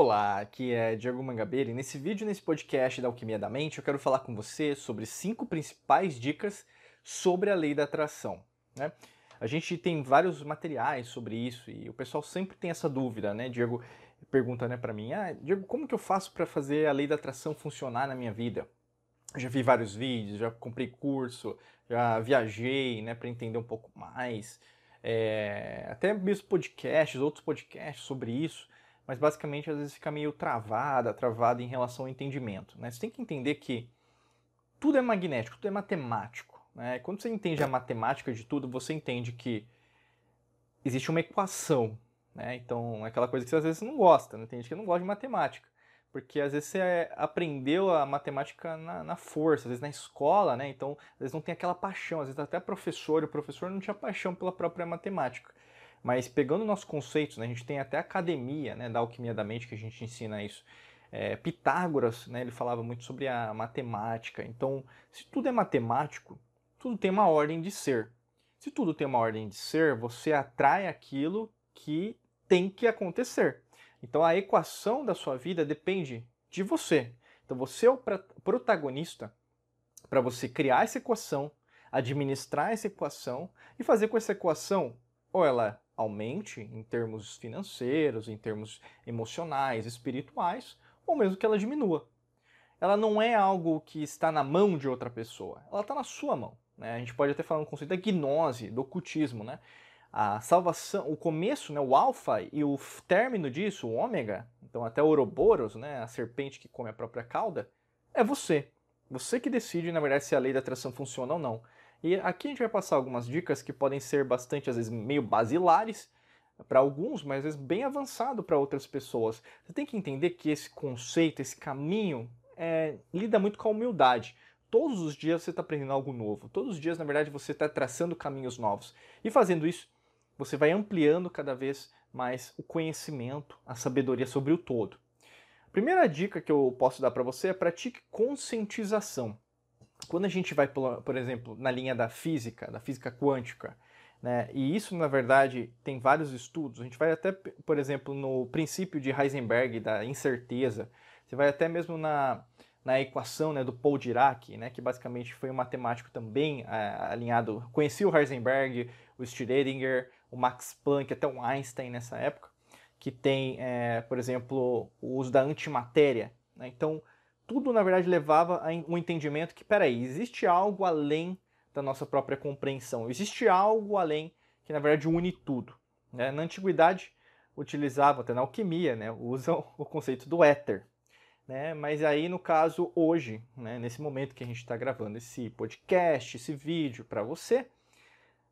Olá, aqui é Diego Mangabeira e nesse vídeo, nesse podcast da Alquimia da Mente, eu quero falar com você sobre cinco principais dicas sobre a lei da atração. Né? A gente tem vários materiais sobre isso e o pessoal sempre tem essa dúvida, né? Diego pergunta né, para mim, ah, Diego, como que eu faço para fazer a lei da atração funcionar na minha vida? Eu já vi vários vídeos, já comprei curso, já viajei né, para entender um pouco mais, é, até mesmo podcasts, outros podcasts sobre isso mas basicamente às vezes fica meio travada, travada em relação ao entendimento. Né? Você tem que entender que tudo é magnético, tudo é matemático. Né? Quando você entende a matemática de tudo, você entende que existe uma equação. Né? Então, é aquela coisa que você às vezes não gosta, né? tem gente que não gosta de matemática. Porque às vezes você aprendeu a matemática na, na, força, às vezes na escola, né? Então, às vezes não tem aquela paixão, às vezes até professor, o professor não tinha paixão pela própria matemática. Mas pegando nossos conceitos, né, a gente tem até academia né, da alquimia da mente que a gente ensina isso. É, Pitágoras, né, ele falava muito sobre a matemática. Então, se tudo é matemático, tudo tem uma ordem de ser. Se tudo tem uma ordem de ser, você atrai aquilo que tem que acontecer. Então, a equação da sua vida depende de você. Então, você é o protagonista para você criar essa equação, administrar essa equação e fazer com essa equação ou ela aumente em termos financeiros, em termos emocionais, espirituais, ou mesmo que ela diminua. Ela não é algo que está na mão de outra pessoa, ela está na sua mão. Né? A gente pode até falar um conceito da gnose, do ocultismo. Né? A salvação, o começo, né, o alfa e o término disso, o ômega, então até o Ouroboros, né, a serpente que come a própria cauda, é você. Você que decide, na verdade, se a lei da atração funciona ou não. E aqui a gente vai passar algumas dicas que podem ser bastante, às vezes, meio basilares para alguns, mas às vezes bem avançado para outras pessoas. Você tem que entender que esse conceito, esse caminho, é, lida muito com a humildade. Todos os dias você está aprendendo algo novo. Todos os dias, na verdade, você está traçando caminhos novos. E fazendo isso, você vai ampliando cada vez mais o conhecimento, a sabedoria sobre o todo. A primeira dica que eu posso dar para você é pratique conscientização quando a gente vai, por exemplo, na linha da física, da física quântica, né, e isso, na verdade, tem vários estudos, a gente vai até, por exemplo, no princípio de Heisenberg, da incerteza, você vai até mesmo na, na equação né, do Paul Dirac, né, que basicamente foi um matemático também alinhado, conhecia o Heisenberg, o Schrödinger, o Max Planck, até o Einstein nessa época, que tem, é, por exemplo, o uso da antimatéria. Né? Então, tudo na verdade levava a um entendimento que, peraí, existe algo além da nossa própria compreensão, existe algo além que na verdade une tudo. Né? Na antiguidade utilizavam, até na alquimia, né? usam o conceito do éter. Né? Mas aí no caso hoje, né? nesse momento que a gente está gravando esse podcast, esse vídeo para você,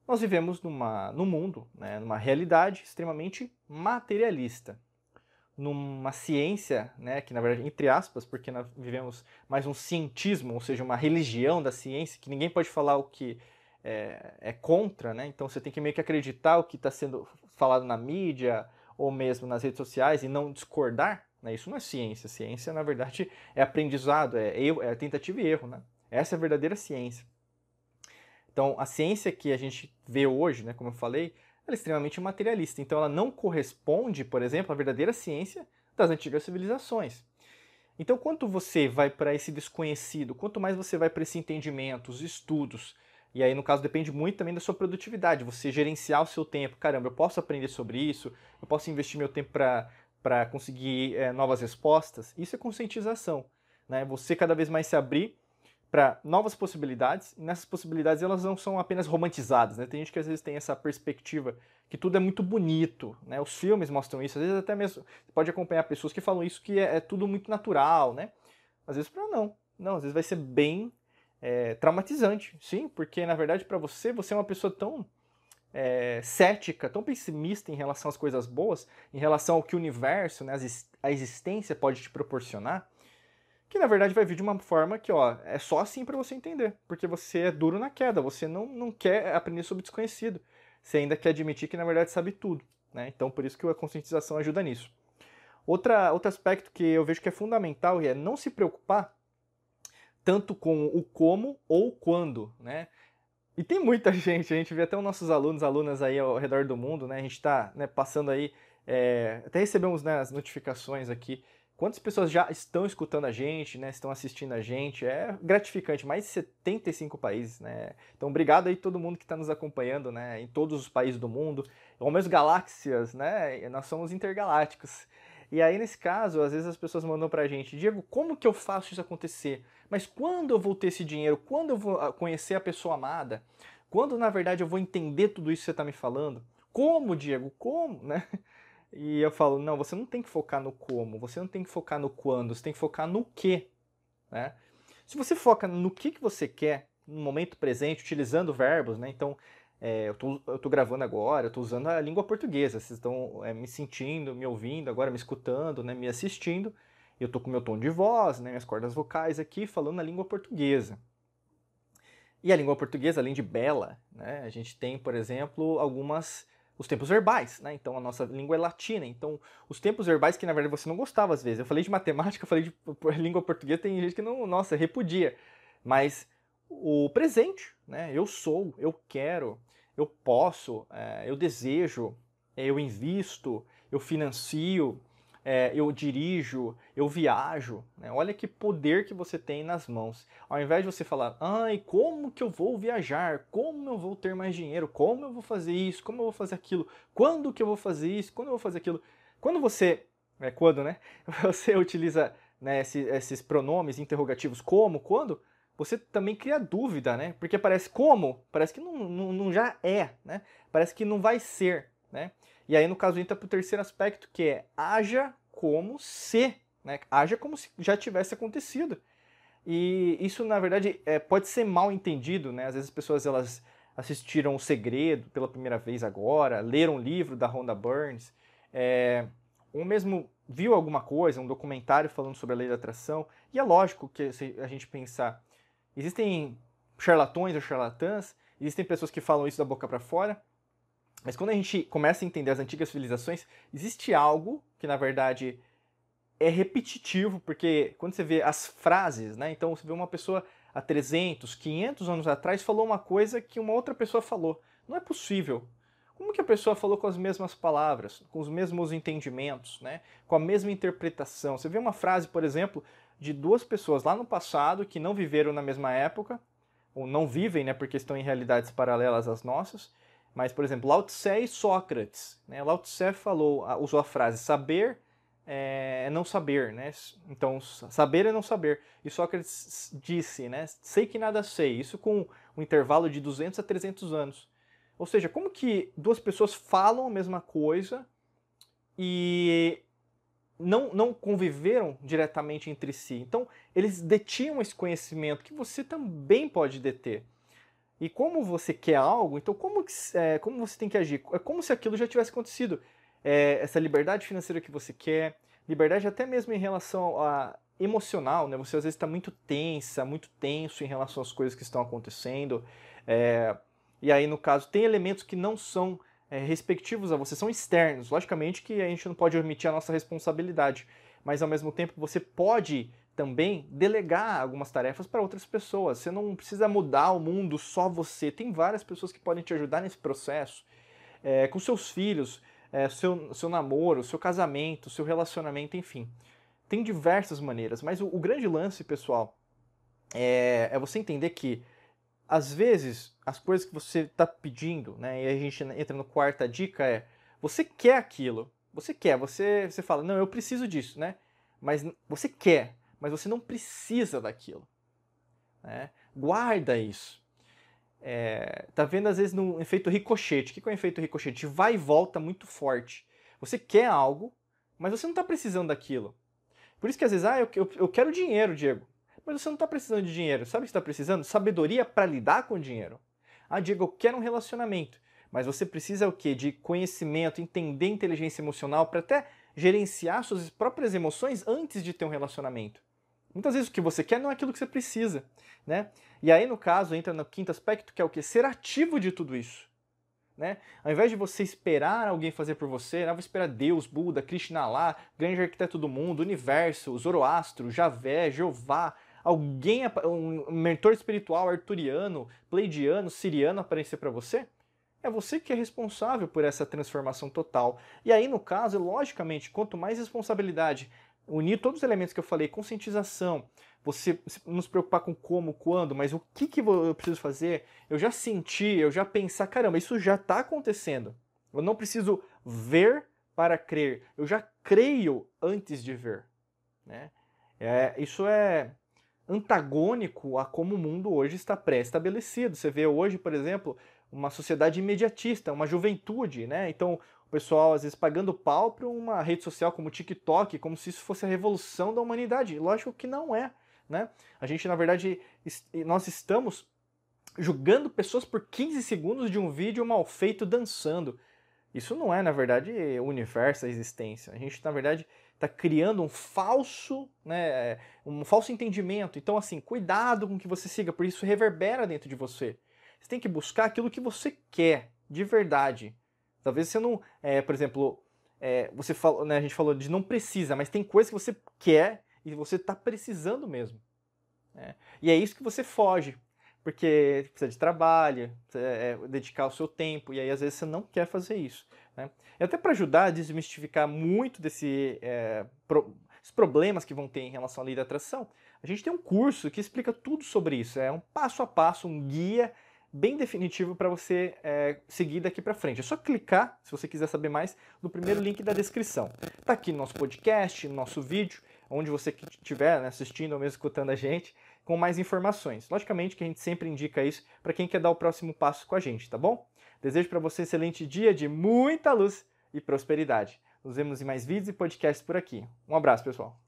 nós vivemos numa, num mundo, né? numa realidade extremamente materialista numa ciência, né, que na verdade, entre aspas, porque nós vivemos mais um cientismo, ou seja, uma religião da ciência, que ninguém pode falar o que é, é contra, né? Então você tem que meio que acreditar o que está sendo falado na mídia ou mesmo nas redes sociais e não discordar. Né? Isso não é ciência. Ciência, na verdade, é aprendizado, é, erro, é tentativa e erro, né? Essa é a verdadeira ciência. Então, a ciência que a gente vê hoje, né, como eu falei, ela é extremamente materialista. Então ela não corresponde, por exemplo, à verdadeira ciência das antigas civilizações. Então, quanto você vai para esse desconhecido, quanto mais você vai para esse entendimento, os estudos, e aí no caso depende muito também da sua produtividade, você gerenciar o seu tempo. Caramba, eu posso aprender sobre isso, eu posso investir meu tempo para conseguir é, novas respostas. Isso é conscientização. Né? Você cada vez mais se abrir para novas possibilidades, e nessas possibilidades elas não são apenas romantizadas, né? Tem gente que às vezes tem essa perspectiva que tudo é muito bonito, né? Os filmes mostram isso, às vezes até mesmo você pode acompanhar pessoas que falam isso que é, é tudo muito natural, né? Às vezes para não, não, às vezes vai ser bem é, traumatizante, sim, porque na verdade para você você é uma pessoa tão é, cética, tão pessimista em relação às coisas boas, em relação ao que o universo, né, a existência pode te proporcionar, que na verdade vai vir de uma forma que, ó, é só assim para você entender, porque você é duro na queda, você não, não quer aprender sobre desconhecido, você ainda quer admitir que na verdade sabe tudo, né? Então por isso que a conscientização ajuda nisso. Outra, outro aspecto que eu vejo que é fundamental é não se preocupar tanto com o como ou quando, né? E tem muita gente, a gente vê até os nossos alunos, alunas aí ao redor do mundo, né? A gente está né, passando aí É, até recebemos né, as notificações aqui. Quantas pessoas já estão escutando a gente, né, estão assistindo a gente? É gratificante, mais de 75 países, né? Então, obrigado aí todo mundo que está nos acompanhando, né, em todos os países do mundo, ou mesmo galáxias, né? Nós somos intergalácticos. E aí, nesse caso, às vezes as pessoas mandam pra gente, Diego, como que eu faço isso acontecer? Mas quando eu vou ter esse dinheiro? Quando eu vou ah, conhecer a pessoa amada? Quando, na verdade, eu vou entender tudo isso que você está me falando? Como, Diego? Como, né? E eu falo, não, você não tem que focar no como, você não tem que focar no quando, você tem que focar no que, né? Se você foca no que, que você quer, no momento presente, utilizando verbos, né? Então, é, eu, tô, eu tô gravando agora, eu tô usando a língua portuguesa, vocês estão é, me sentindo, me ouvindo, agora me escutando, né? Me assistindo, eu tô com meu tom de voz, né? Minhas cordas vocais aqui, falando a língua portuguesa. E a língua portuguesa, além de bela, né? A gente tem, por exemplo, algumas os tempos verbais, né? Então a nossa língua é latina. Então os tempos verbais que na verdade você não gostava às vezes. Eu falei de matemática, eu falei de língua portuguesa, tem gente que não, nossa, repudia. Mas o presente, né? Eu sou, eu quero, eu posso, é, eu desejo, eu invisto, eu financio, é, eu dirijo, eu viajo. Né? Olha que poder que você tem nas mãos. Ao invés de você falar, ai, como que eu vou viajar? Como eu vou ter mais dinheiro? Como eu vou fazer isso? Como eu vou fazer aquilo? Quando que eu vou fazer isso? Quando eu vou fazer aquilo? Quando você, é quando, né? Você utiliza né, esses, esses pronomes interrogativos como, quando, você também cria dúvida, né? Porque parece como, parece que não, não, não já é, né? Parece que não vai ser? E aí, no caso, entra para o terceiro aspecto, que é haja como se, né? Haja como se já tivesse acontecido. E isso, na verdade, é, pode ser mal entendido, né? Às vezes as pessoas elas assistiram O Segredo pela primeira vez agora, leram um livro da Rhonda Burns, é, ou mesmo viu alguma coisa, um documentário falando sobre a lei da atração. E é lógico que se a gente pensar, existem charlatões ou charlatãs, existem pessoas que falam isso da boca para fora, mas quando a gente começa a entender as antigas civilizações, existe algo que na verdade é repetitivo, porque quando você vê as frases, né? Então você vê uma pessoa há 300, 500 anos atrás falou uma coisa que uma outra pessoa falou. Não é possível. Como que a pessoa falou com as mesmas palavras, com os mesmos entendimentos, né? Com a mesma interpretação? Você vê uma frase, por exemplo, de duas pessoas lá no passado que não viveram na mesma época, ou não vivem, né, porque estão em realidades paralelas às nossas, mas, por exemplo, Lao Tse e Sócrates. Né? Lao Tse falou, usou a frase saber é, é não saber, né? Então, saber é não saber. E Sócrates disse, né? Sei que nada sei. Isso com um intervalo de 200 a 300 anos. Ou seja, como que duas pessoas falam a mesma coisa e não, não conviveram diretamente entre si? Então, eles detinham esse conhecimento que você também pode deter. E como você quer algo, então como, é, como você tem que agir? É como se aquilo já tivesse acontecido. É, essa liberdade financeira que você quer, liberdade até mesmo em relação a emocional, né? Você às vezes está muito tensa, muito tenso em relação às coisas que estão acontecendo. É, e aí, no caso, tem elementos que não são é, respectivos a você, são externos. Logicamente que a gente não pode omitir a nossa responsabilidade, mas ao mesmo tempo você pode também delegar algumas tarefas para outras pessoas. Você não precisa mudar o mundo só você. Tem várias pessoas que podem te ajudar nesse processo. É, com seus filhos, é, seu, seu namoro, seu casamento, seu relacionamento, enfim. Tem diversas maneiras, mas o, o grande lance, pessoal, é, é, você entender que às vezes as coisas que você está pedindo, né, e a gente entra no quarta dica é você quer aquilo, você quer, você, você fala, não, eu preciso disso, né? Mas você quer, mas você não precisa daquilo. Né? Guarda isso. É, tá vendo às vezes no efeito ricochete. O que é o efeito ricochete? Vai e volta muito forte. Você quer algo, mas você não está precisando daquilo. Por isso que às vezes, ah, eu, eu, eu quero dinheiro, Diego. Mas você não está precisando de dinheiro. Sabe o que está precisando? Sabedoria para lidar com o dinheiro. Ah, Diego, eu quero um relacionamento. Mas você precisa o quê? De conhecimento, entender inteligência emocional para até gerenciar suas próprias emoções antes de ter um relacionamento. Muitas vezes o que você quer não é aquilo que você precisa, né? E aí, no caso, entra no quinto aspecto, que é o que? Ser ativo de tudo isso. Né? Ao invés de você esperar alguém fazer por você, né? vou esperar Deus, Buda, Krishna lá, grande arquiteto do mundo, universo, Zoroastro, Javé, Jeová, alguém, um mentor espiritual arturiano, pleidiano, siriano aparecer para você, É você que é responsável por essa transformação total. E aí, no caso, logicamente, quanto mais responsabilidade, unir todos os elementos que eu falei, conscientização, você nos preocupar com como, quando, mas o que, que eu preciso fazer, eu já senti, eu já pensar, caramba, isso já está acontecendo. Eu não preciso ver para crer, eu já creio antes de ver. Né? É, isso é antagônico a como o mundo hoje está pré-estabelecido. Você vê hoje, por exemplo, uma sociedade imediatista, uma juventude, né? Então, o pessoal às vezes pagando pau para uma rede social como o TikTok, como se isso fosse a revolução da humanidade. Lógico que não é, né? A gente, na verdade, nós estamos julgando pessoas por 15 segundos de um vídeo mal feito dançando. Isso não é, na verdade, o universo, a existência. A gente, na verdade, está criando um falso, né, um falso entendimento. Então, assim, cuidado com o que você siga, porque isso reverbera dentro de você. Você tem que buscar aquilo que você quer, de verdade. Talvez você não, é, por exemplo, é, você falou, né, a gente falou de não precisa, mas tem coisa que você quer e você está precisando mesmo. Né? E é isso que você foge, porque precisa de trabalho, é, dedicar o seu tempo, e aí às vezes você não quer fazer isso. Né? E até para ajudar a desmistificar muito desse, é, pro, problemas que vão ter em relação à lei da atração, a gente tem um curso que explica tudo sobre isso. É um passo a passo, um guia bem definitivo para você é, seguir daqui para frente. É só clicar, se você quiser saber mais, no primeiro link da descrição. Está aqui no nosso podcast, no nosso vídeo, onde você estiver né, assistindo ou mesmo escutando a gente, com mais informações. Logicamente que a gente sempre indica isso para quem quer dar o próximo passo com a gente, tá bom? Desejo para você um excelente dia de muita luz e prosperidade. Nos vemos em mais vídeos e podcasts por aqui. Um abraço, pessoal.